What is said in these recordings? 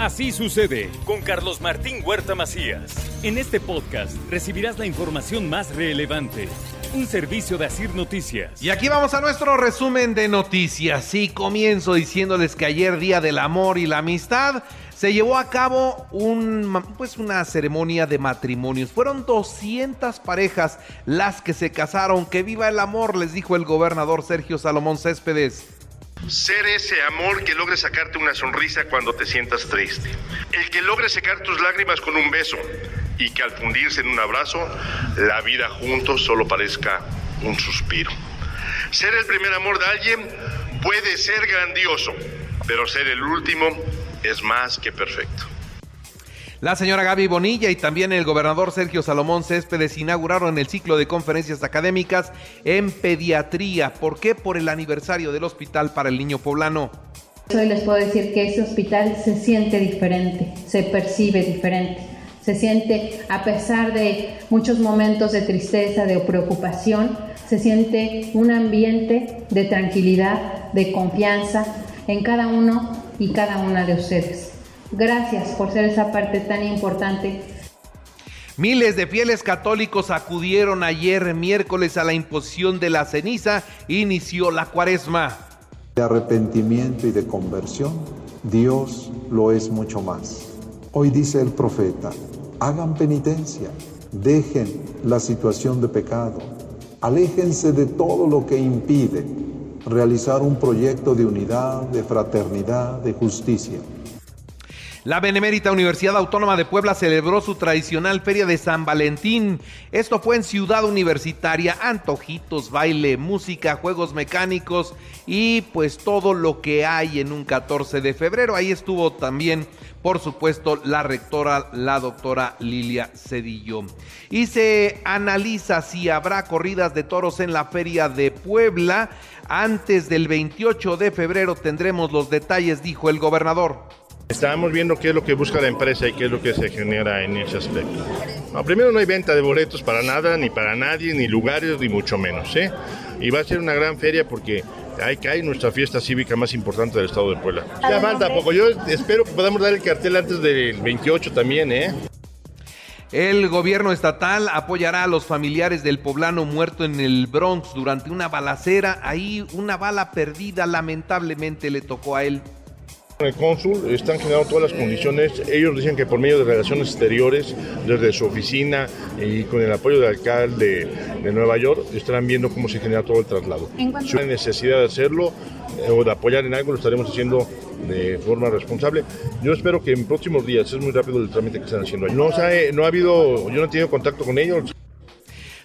Así sucede con Carlos Martín Huerta Macías. En este podcast recibirás la información más relevante. Un servicio de Asir Noticias. Y aquí vamos a nuestro resumen de noticias. Y comienzo diciéndoles que ayer, Día del Amor y la Amistad, se llevó a cabo pues una ceremonia de matrimonios. Fueron 200 parejas las que se casaron. Que viva el amor, les dijo el gobernador Sergio Salomón Céspedes. Ser ese amor que logre sacarte una sonrisa cuando te sientas triste. El que logre secar tus lágrimas con un beso y que al fundirse en un abrazo, la vida juntos solo parezca un suspiro. Ser el primer amor de alguien puede ser grandioso, pero ser el último es más que perfecto. La señora Gaby Bonilla y también el gobernador Sergio Salomón Céspedes inauguraron el ciclo de conferencias académicas en pediatría. ¿Por qué? Por el aniversario del Hospital para el Niño Poblano. Hoy les puedo decir que ese hospital se siente diferente, se percibe diferente, se siente, a pesar de muchos momentos de tristeza, de preocupación, se siente un ambiente de tranquilidad, de confianza en cada uno y cada una de ustedes. Gracias por ser esa parte tan importante. Miles de fieles católicos acudieron ayer miércoles a la imposición de la ceniza e inició la cuaresma. De arrepentimiento y de conversión, Dios lo es mucho más. Hoy dice el profeta, hagan penitencia, dejen la situación de pecado, aléjense de todo lo que impide realizar un proyecto de unidad, de fraternidad, de justicia. La Benemérita Universidad Autónoma de Puebla celebró su tradicional Feria de San Valentín. Esto fue en Ciudad Universitaria, antojitos, baile, música, juegos mecánicos y pues todo lo que hay en un 14 de febrero. Ahí estuvo también, por supuesto, la rectora, la doctora Lilia Cedillo. Y se analiza si habrá corridas de toros en la Feria de Puebla. Antes del 28 de febrero tendremos los detalles, dijo el gobernador. Estábamos viendo qué es lo que busca la empresa y qué es lo que se genera en ese aspecto. primero no hay venta de boletos para nada, ni para nadie, ni lugares, ni mucho menos. ¿eh? Y va a ser una gran feria porque hay que hay nuestra fiesta cívica más importante del estado de Puebla. Ya falta poco, yo espero que podamos dar el cartel antes del 28 también, ¿eh? El gobierno estatal apoyará a los familiares del poblano muerto en el Bronx durante una balacera. Ahí una bala perdida lamentablemente le tocó a él. El cónsul están generando todas las condiciones. Ellos dicen que por medio de relaciones exteriores, desde su oficina y con el apoyo del alcalde de Nueva York, estarán viendo cómo se genera todo el traslado. Si hay necesidad de hacerlo eh, o de apoyar en algo, lo estaremos haciendo de forma responsable. Yo espero que en próximos días, es muy rápido el trámite que están haciendo. No, no ha habido, yo no he tenido contacto con ellos.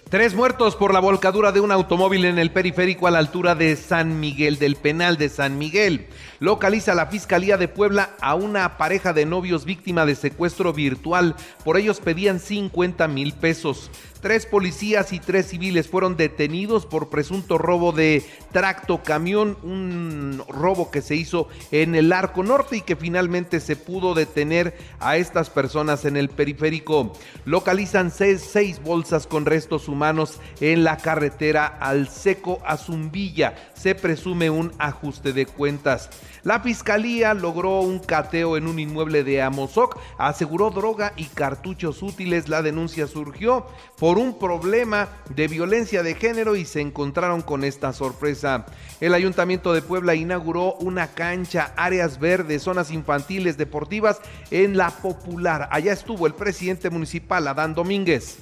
Tres muertos por la volcadura de un automóvil en el periférico a la altura de San Miguel, del penal de San Miguel. Localiza la Fiscalía de Puebla a una pareja de novios víctima de secuestro virtual. Por ellos pedían 50 mil pesos. Tres policías y tres civiles fueron detenidos por presunto robo de tracto camión, un robo que se hizo en el Arco Norte y que finalmente se pudo detener a estas personas en el periférico. Localizan seis, bolsas con restos humanos en la carretera al seco a. Se presume un ajuste de cuentas. La fiscalía logró un cateo en un inmueble de Amozoc, aseguró droga y cartuchos útiles. La denuncia surgió por un problema de violencia de género y se encontraron con esta sorpresa. El Ayuntamiento de Puebla inauguró una cancha, áreas verdes, zonas infantiles, deportivas en la popular. Allá estuvo el presidente municipal, Adán Domínguez.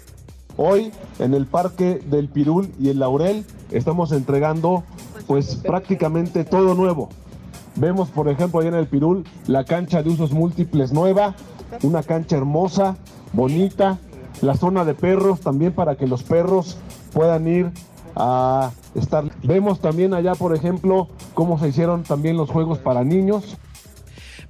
Hoy en el Parque del Pirul y el Laurel estamos entregando pues prácticamente todo nuevo. Vemos, por ejemplo, allá en el Pirul la cancha de usos múltiples nueva, una cancha hermosa, bonita, la zona de perros también para que los perros puedan ir a estar. Vemos también allá, por ejemplo, cómo se hicieron también los juegos para niños.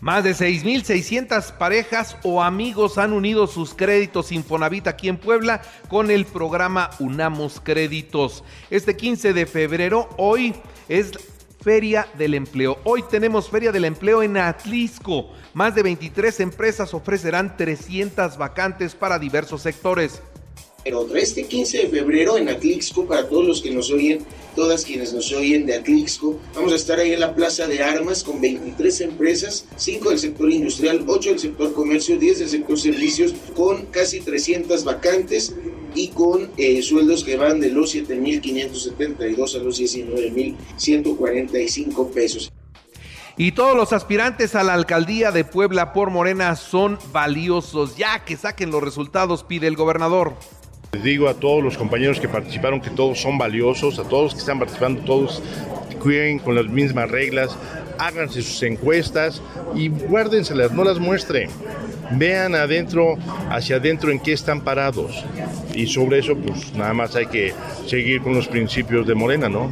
Más de 6.600 parejas o amigos han unido sus créditos Infonavit aquí en Puebla con el programa Unamos Créditos. Este 15 de febrero, hoy es Feria del Empleo. Hoy tenemos Feria del Empleo en Atlisco. Más de 23 empresas ofrecerán 300 vacantes para diversos sectores. Pero este 15 de febrero en Atlixco, para todos los que nos oyen, todas quienes nos oyen de Atlixco, vamos a estar ahí en la Plaza de Armas con 23 empresas, 5 del sector industrial, 8 del sector comercio, 10 del sector servicios, con casi 300 vacantes y con eh, sueldos que van de los 7.572 a los 19.145 pesos. Y todos los aspirantes a la alcaldía de Puebla por Morena son valiosos. Ya que saquen los resultados, pide el gobernador. Les digo a todos los compañeros que participaron que todos son valiosos, a todos que están participando, todos cuiden con las mismas reglas, háganse sus encuestas y guárdenselas, no las muestren. Vean adentro, hacia adentro en qué están parados. Y sobre eso, pues nada más hay que seguir con los principios de Morena, ¿no?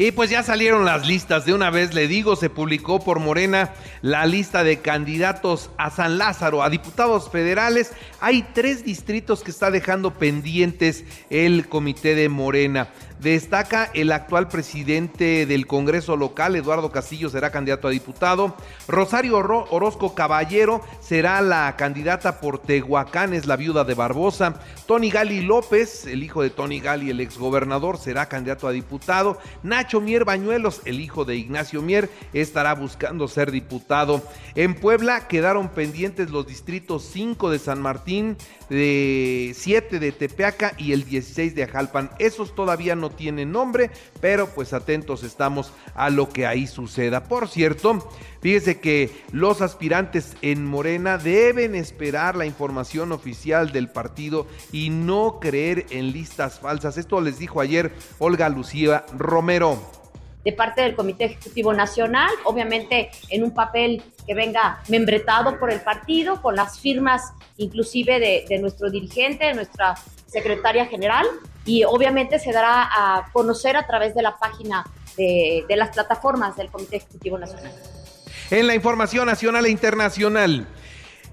Y pues ya salieron las listas, de una vez le digo, se publicó por Morena la lista de candidatos a San Lázaro, a diputados federales. Hay tres distritos que está dejando pendientes el comité de Morena. Destaca el actual presidente del Congreso local, Eduardo Castillo, será candidato a diputado. Rosario Orozco Caballero será la candidata por Tehuacán, es la viuda de Barbosa. Tony Gali López, el hijo de Tony Gali, el exgobernador, será candidato a diputado. Nacho Mier Bañuelos, el hijo de Ignacio Mier, estará buscando ser diputado. En Puebla quedaron pendientes los distritos 5 de San Martín, de 7 de Tepeaca y el 16 de Ajalpan. Esos todavía no tienen nombre, pero pues atentos estamos a lo que ahí suceda. Por cierto, fíjese que los aspirantes en Morena deben esperar la información oficial del partido y no creer en listas falsas. Esto les dijo ayer Olga Lucía Romero de parte del Comité Ejecutivo Nacional, obviamente en un papel que venga membretado por el partido, con las firmas inclusive de, nuestro dirigente, de nuestra secretaria general, y obviamente se dará a conocer a través de la página de, de las plataformas del Comité Ejecutivo Nacional. En la información nacional e internacional,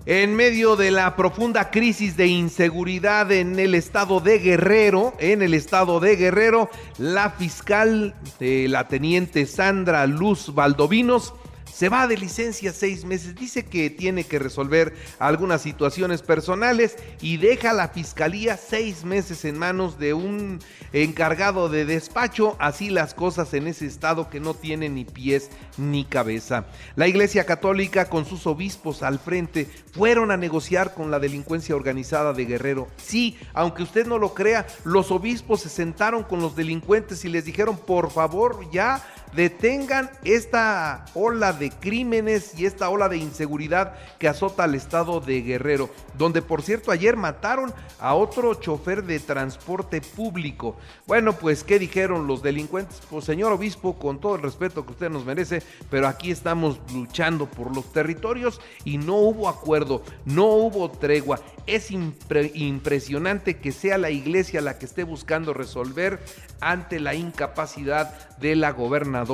en medio de la profunda crisis de inseguridad en el estado de Guerrero, en el estado de Guerrero, la fiscal de la teniente Sandra Luz Valdovinos se va de licencia seis meses, dice que tiene que resolver algunas situaciones personales y deja la fiscalía seis meses en manos de un encargado de despacho, así las cosas en ese estado que no tiene ni pies ni cabeza. La Iglesia Católica con sus obispos al frente fueron a negociar con la delincuencia organizada de Guerrero. Sí, aunque usted no lo crea, los obispos se sentaron con los delincuentes y les dijeron, por favor, ya detengan esta ola de crímenes y esta ola de inseguridad que azota al estado de Guerrero, donde por cierto ayer mataron a otro chofer de transporte público. Bueno, pues ¿qué dijeron los delincuentes? Pues señor obispo, con todo el respeto que usted nos merece, pero aquí estamos luchando por los territorios y no hubo acuerdo, no hubo tregua. Es impresionante que sea la iglesia la que esté buscando resolver ante la incapacidad de la gobernadora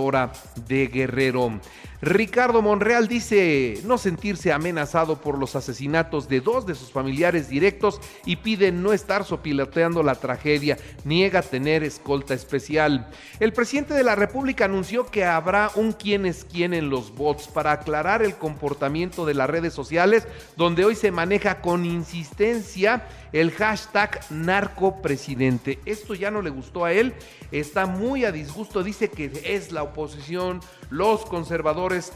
de Guerrero. Ricardo Monreal dice no sentirse amenazado por los asesinatos de dos de sus familiares directos y pide no estar sopiloteando la tragedia. Niega tener escolta especial. El presidente de la República anunció que habrá un quién es quién en los bots para aclarar el comportamiento de las redes sociales, donde hoy se maneja con insistencia el hashtag narcopresidente. Esto ya no le gustó a él, está muy a disgusto, dice que es la oposición, los conservadores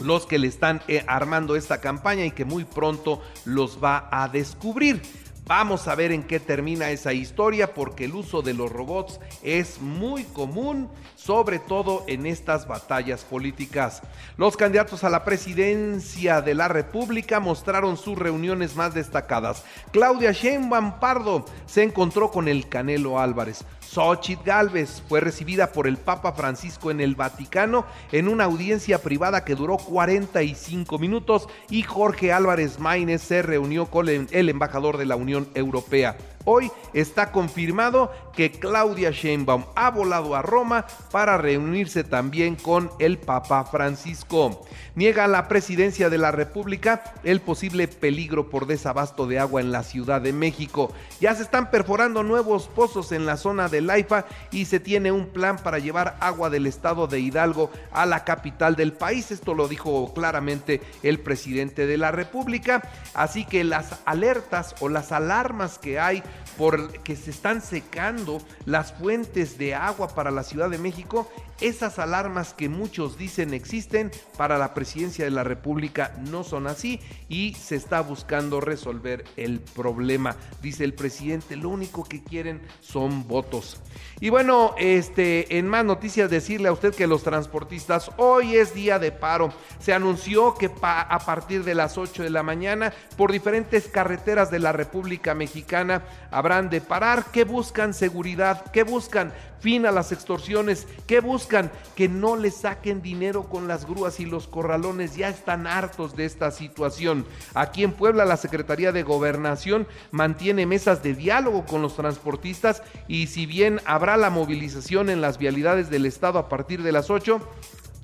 los que le están eh, armando esta campaña y que muy pronto los va a descubrir. Vamos a ver en qué termina esa historia porque el uso de los robots es muy común, sobre todo en estas batallas políticas. Los candidatos a la presidencia de la República mostraron sus reuniones más destacadas. Claudia Sheinbaum Pardo se encontró con el Canelo Álvarez. Xochitl Galvez fue recibida por el Papa Francisco en el Vaticano en una audiencia privada que duró 45 minutos y Jorge Álvarez Maínez se reunió con el embajador de la Unión Europea. Hoy está confirmado que Claudia Sheinbaum ha volado a Roma para reunirse también con el Papa Francisco. Niega la presidencia de la República el posible peligro por desabasto de agua en la Ciudad de México. Ya se están perforando nuevos pozos en la zona de Laifa y se tiene un plan para llevar agua del estado de Hidalgo a la capital del país. Esto lo dijo claramente el presidente de la República. Así que las alertas o las alarmas que hay por que se están secando las fuentes de agua para la Ciudad de México, esas alarmas que muchos dicen existen para la presidencia de la República no son así y se está buscando resolver el problema. Dice el presidente, lo único que quieren son votos. Y bueno, este en más noticias decirle a usted que los transportistas hoy es día de paro. Se anunció que a partir de las 8 de la mañana por diferentes carreteras de la República Mexicana habrán de parar. ¿Qué buscan? Seguridad. ¿Qué buscan? fin a las extorsiones, que buscan que no les saquen dinero con las grúas y los corralones, ya están hartos de esta situación. Aquí en Puebla la Secretaría de Gobernación mantiene mesas de diálogo con los transportistas y si bien habrá la movilización en las vialidades del estado a partir de las 8,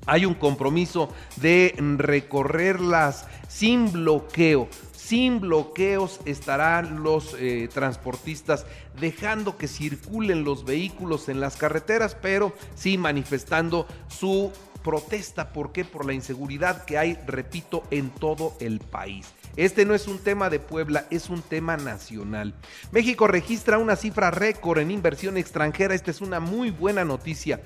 hay un compromiso de recorrerlas sin bloqueo sin bloqueos estarán los eh, transportistas dejando que circulen los vehículos en las carreteras, pero sí manifestando su protesta. ¿Por qué? Por la inseguridad que hay, repito, en todo el país. Este no es un tema de Puebla, es un tema nacional. México registra una cifra récord en inversión extranjera. Esta es una muy buena noticia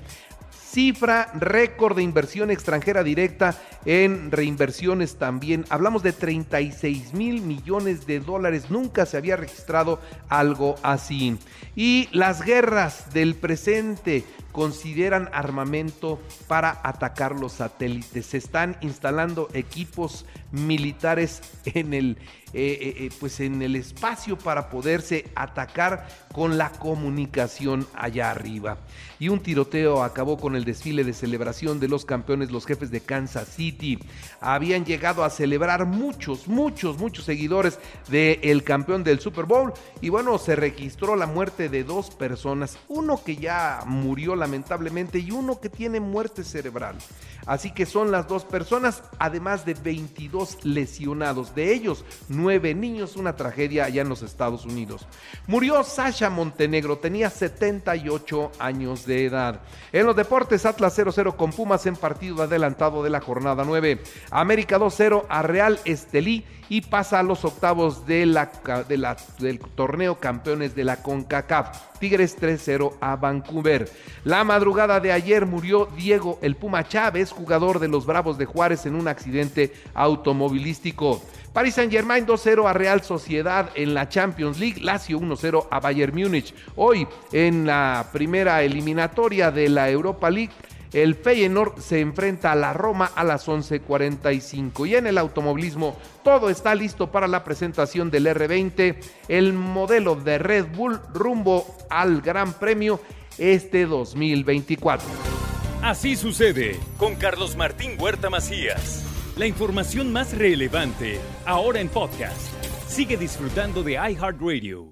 cifra récord de inversión extranjera directa en reinversiones también. Hablamos de 36 mil millones de dólares. Nunca se había registrado algo así. Y las guerras del presente consideran armamento para atacar los satélites. Se están instalando equipos militares en el, eh, eh, eh, pues en el espacio para poderse atacar con la comunicación allá arriba. Y un tiroteo acabó con el desfile de celebración de los campeones, los jefes de Kansas City. Habían llegado a celebrar muchos, muchos, muchos seguidores del campeón del Super Bowl. Y bueno, se registró la muerte de dos personas. Uno que ya murió lamentablemente y uno que tiene muerte cerebral. Así que son las dos personas, además de 22 lesionados. De ellos, nueve niños, una tragedia allá en los Estados Unidos. Murió Sasha Montenegro, tenía 78 años de edad. En los deportes, Atlas 0-0 con Pumas en partido adelantado de la jornada 9. América 2-0 a Real Estelí y pasa a los octavos del torneo campeones de la CONCACAF. Tigres 3-0 a Vancouver. Madrugada de ayer murió Diego el Puma Chávez, jugador de los Bravos de Juárez, en un accidente automovilístico. Paris Saint-Germain 2-0 a Real Sociedad en la Champions League, Lazio 1-0 a Bayern Múnich. Hoy en la primera eliminatoria de la Europa League, el Feyenoord se enfrenta a la Roma a las 11:45 y en el automovilismo todo está listo para la presentación del R20, el modelo de Red Bull rumbo al Gran Premio este 2024. Así sucede con Carlos Martín Huerta Macías. La información más relevante ahora en podcast. Sigue disfrutando de iHeartRadio.